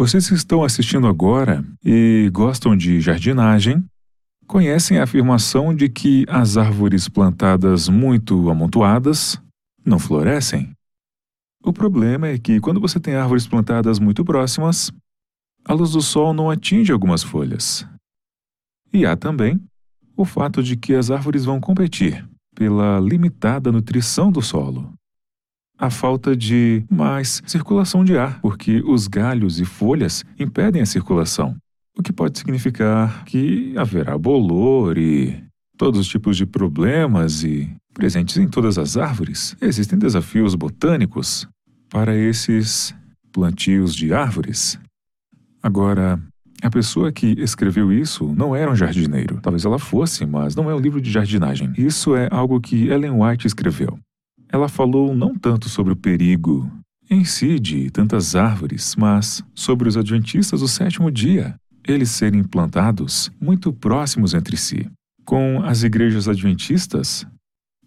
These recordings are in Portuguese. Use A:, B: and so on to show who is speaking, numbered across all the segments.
A: Vocês que estão assistindo agora e gostam de jardinagem, conhecem a afirmação de que as árvores plantadas muito amontoadas não florescem? O problema é que quando você tem árvores plantadas muito próximas, a luz do sol não atinge algumas folhas. E há também o fato de que as árvores vão competir pela limitada nutrição do solo a falta de mais circulação de ar, porque os galhos e folhas impedem a circulação, o que pode significar que haverá bolor e todos os tipos de problemas e presentes em todas as árvores. Existem desafios botânicos para esses plantios de árvores. Agora, a pessoa que escreveu isso não era um jardineiro. Talvez ela fosse, mas não é um livro de jardinagem. Isso é algo que Ellen White escreveu ela falou não tanto sobre o perigo em si de tantas árvores, mas sobre os adventistas do sétimo dia, eles serem plantados muito próximos entre si, com as igrejas adventistas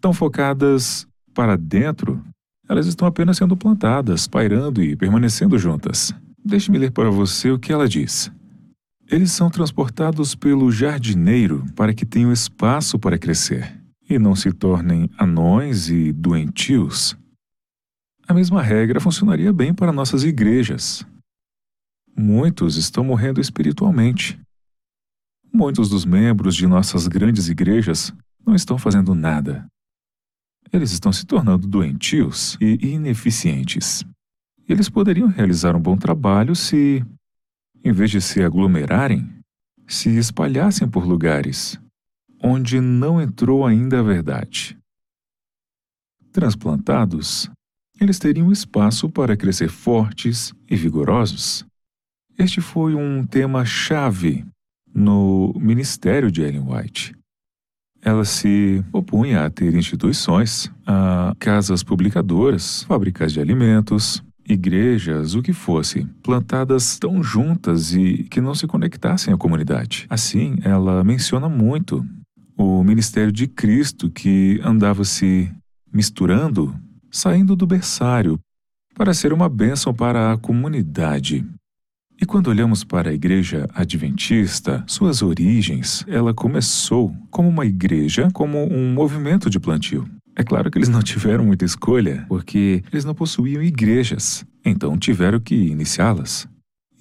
A: tão focadas para dentro, elas estão apenas sendo plantadas, pairando e permanecendo juntas. Deixe-me ler para você o que ela diz. Eles são transportados pelo jardineiro para que tenham espaço para crescer e não se tornem anões e doentios, a mesma regra funcionaria bem para nossas igrejas. Muitos estão morrendo espiritualmente. Muitos dos membros de nossas grandes igrejas não estão fazendo nada. Eles estão se tornando doentios e ineficientes. Eles poderiam realizar um bom trabalho se, em vez de se aglomerarem, se espalhassem por lugares onde não entrou ainda a verdade. Transplantados, eles teriam espaço para crescer fortes e vigorosos. Este foi um tema-chave no ministério de Ellen White. Ela se opunha a ter instituições, a casas publicadoras, fábricas de alimentos, igrejas, o que fosse, plantadas tão juntas e que não se conectassem à comunidade. Assim, ela menciona muito o ministério de Cristo que andava se misturando, saindo do berçário, para ser uma bênção para a comunidade. E quando olhamos para a igreja adventista, suas origens, ela começou como uma igreja, como um movimento de plantio. É claro que eles não tiveram muita escolha, porque eles não possuíam igrejas, então tiveram que iniciá-las.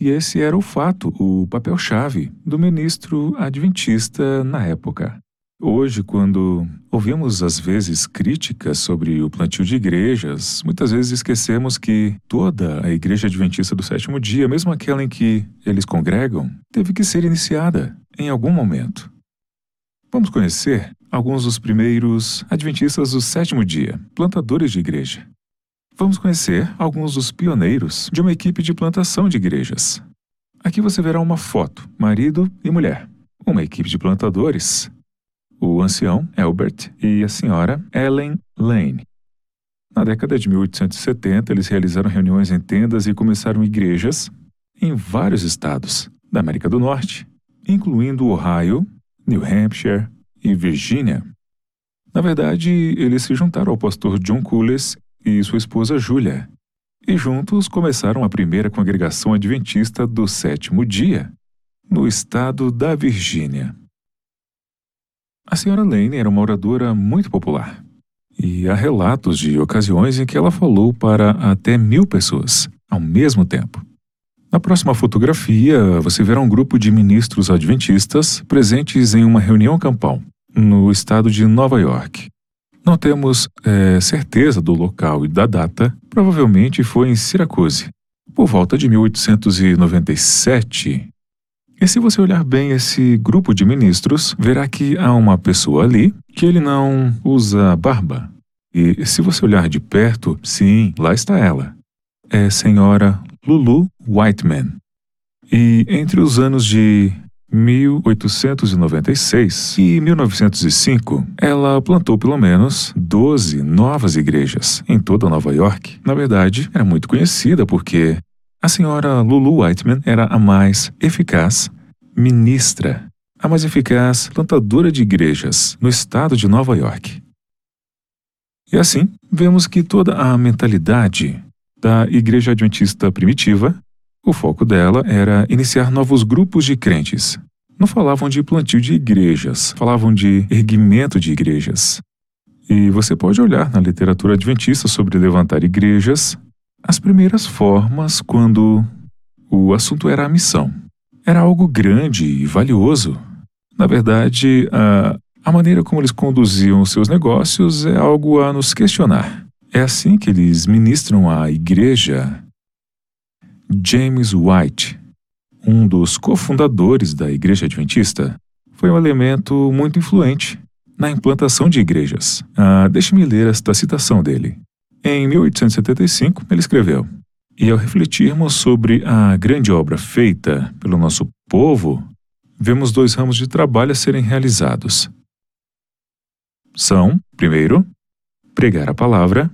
A: E esse era o fato, o papel-chave do ministro adventista na época. Hoje, quando ouvimos às vezes críticas sobre o plantio de igrejas, muitas vezes esquecemos que toda a igreja adventista do sétimo dia, mesmo aquela em que eles congregam, teve que ser iniciada em algum momento. Vamos conhecer alguns dos primeiros adventistas do sétimo dia, plantadores de igreja. Vamos conhecer alguns dos pioneiros de uma equipe de plantação de igrejas. Aqui você verá uma foto, marido e mulher. Uma equipe de plantadores o ancião Albert e a senhora Ellen Lane. Na década de 1870, eles realizaram reuniões em tendas e começaram igrejas em vários estados da América do Norte, incluindo Ohio, New Hampshire e Virgínia. Na verdade, eles se juntaram ao pastor John Cullis e sua esposa Julia, e juntos começaram a primeira congregação adventista do sétimo dia, no estado da Virgínia. A senhora Lane era uma oradora muito popular. E há relatos de ocasiões em que ela falou para até mil pessoas, ao mesmo tempo. Na próxima fotografia, você verá um grupo de ministros adventistas presentes em uma reunião campal, no estado de Nova York. Não temos é, certeza do local e da data, provavelmente foi em Syracuse. Por volta de 1897, e se você olhar bem esse grupo de ministros, verá que há uma pessoa ali que ele não usa barba. E se você olhar de perto, sim, lá está ela. É senhora Lulu Whiteman. E entre os anos de 1896 e 1905, ela plantou pelo menos 12 novas igrejas em toda Nova York. Na verdade, era muito conhecida porque a senhora Lulu Whiteman era a mais eficaz ministra, a mais eficaz plantadora de igrejas no estado de Nova York. E assim, vemos que toda a mentalidade da igreja adventista primitiva O foco dela era iniciar novos grupos de crentes. Não falavam de plantio de igrejas, falavam de erguimento de igrejas. E você pode olhar na literatura adventista sobre levantar igrejas as primeiras formas quando o assunto era a missão. Era algo grande e valioso. Na verdade, a, a maneira como eles conduziam seus negócios é algo a nos questionar. É assim que eles ministram a igreja. James White, um dos cofundadores da Igreja Adventista, foi um elemento muito influente na implantação de igrejas. Ah, Deixe-me ler esta citação dele. Em 1875, ele escreveu: E ao refletirmos sobre a grande obra feita pelo nosso povo, vemos dois ramos de trabalho a serem realizados. São, primeiro, pregar a palavra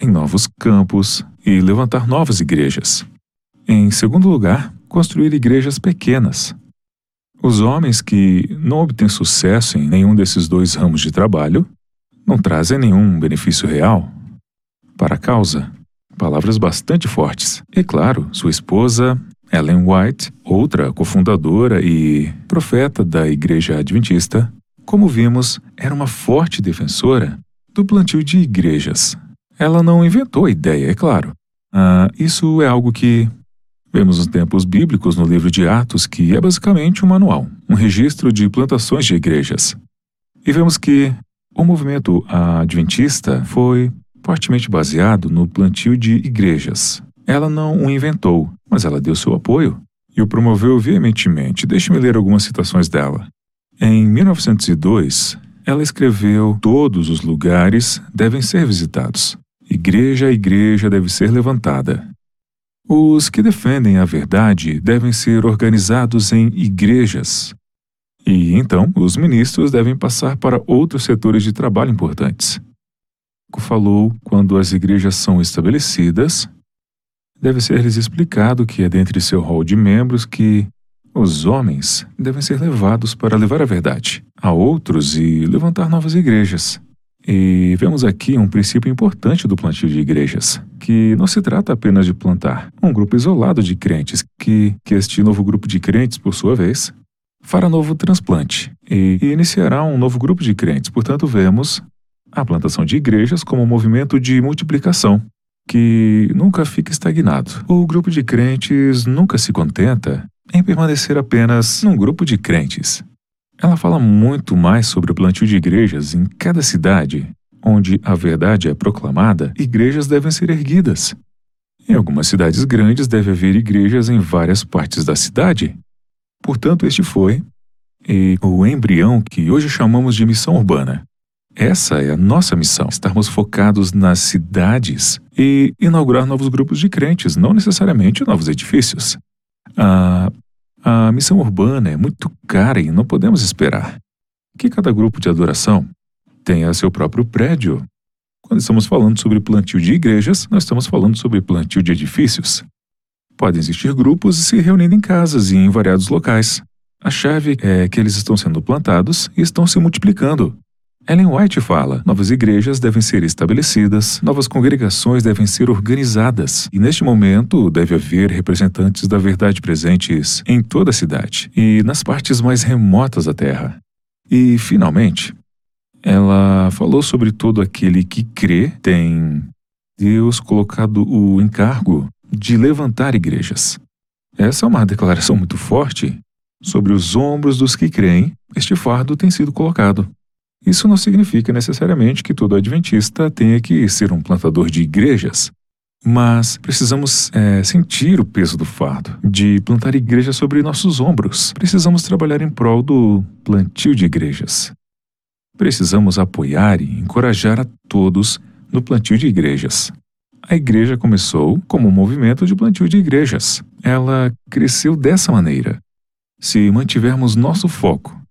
A: em novos campos e levantar novas igrejas. Em segundo lugar, construir igrejas pequenas. Os homens que não obtêm sucesso em nenhum desses dois ramos de trabalho não trazem nenhum benefício real para a causa. Palavras bastante fortes. E claro, sua esposa, Ellen White, outra cofundadora e profeta da Igreja Adventista, como vimos, era uma forte defensora do plantio de igrejas. Ela não inventou a ideia, é claro. Ah, isso é algo que vemos nos tempos bíblicos no livro de Atos, que é basicamente um manual, um registro de plantações de igrejas. E vemos que o movimento adventista foi fortemente baseado no plantio de igrejas. Ela não o inventou, mas ela deu seu apoio e o promoveu veementemente. Deixe-me ler algumas citações dela. Em 1902, ela escreveu: Todos os lugares devem ser visitados. Igreja a igreja deve ser levantada. Os que defendem a verdade devem ser organizados em igrejas. E então, os ministros devem passar para outros setores de trabalho importantes falou quando as igrejas são estabelecidas, deve ser-lhes explicado que é dentre seu rol de membros que os homens devem ser levados para levar a verdade a outros e levantar novas igrejas. E vemos aqui um princípio importante do plantio de igrejas, que não se trata apenas de plantar um grupo isolado de crentes, que, que este novo grupo de crentes, por sua vez, fará novo transplante e, e iniciará um novo grupo de crentes. Portanto, vemos a plantação de igrejas como um movimento de multiplicação, que nunca fica estagnado. O grupo de crentes nunca se contenta em permanecer apenas num grupo de crentes. Ela fala muito mais sobre o plantio de igrejas em cada cidade. Onde a verdade é proclamada, igrejas devem ser erguidas. Em algumas cidades grandes deve haver igrejas em várias partes da cidade. Portanto, este foi e o embrião que hoje chamamos de missão urbana. Essa é a nossa missão: estarmos focados nas cidades e inaugurar novos grupos de crentes, não necessariamente novos edifícios. A, a missão urbana é muito cara e não podemos esperar que cada grupo de adoração tenha seu próprio prédio. Quando estamos falando sobre plantio de igrejas, nós estamos falando sobre plantio de edifícios. Podem existir grupos se reunindo em casas e em variados locais. A chave é que eles estão sendo plantados e estão se multiplicando. Ellen White fala: novas igrejas devem ser estabelecidas, novas congregações devem ser organizadas, e neste momento deve haver representantes da verdade presentes em toda a cidade e nas partes mais remotas da terra. E, finalmente, ela falou sobre todo aquele que crê tem Deus colocado o encargo de levantar igrejas. Essa é uma declaração muito forte. Sobre os ombros dos que creem, este fardo tem sido colocado. Isso não significa necessariamente que todo adventista tenha que ser um plantador de igrejas, mas precisamos é, sentir o peso do fardo de plantar igrejas sobre nossos ombros. Precisamos trabalhar em prol do plantio de igrejas. Precisamos apoiar e encorajar a todos no plantio de igrejas. A igreja começou como um movimento de plantio de igrejas. Ela cresceu dessa maneira. Se mantivermos nosso foco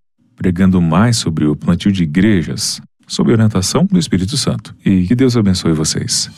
A: pregando mais sobre o plantio de igrejas, sob orientação do Espírito Santo. E que Deus abençoe vocês.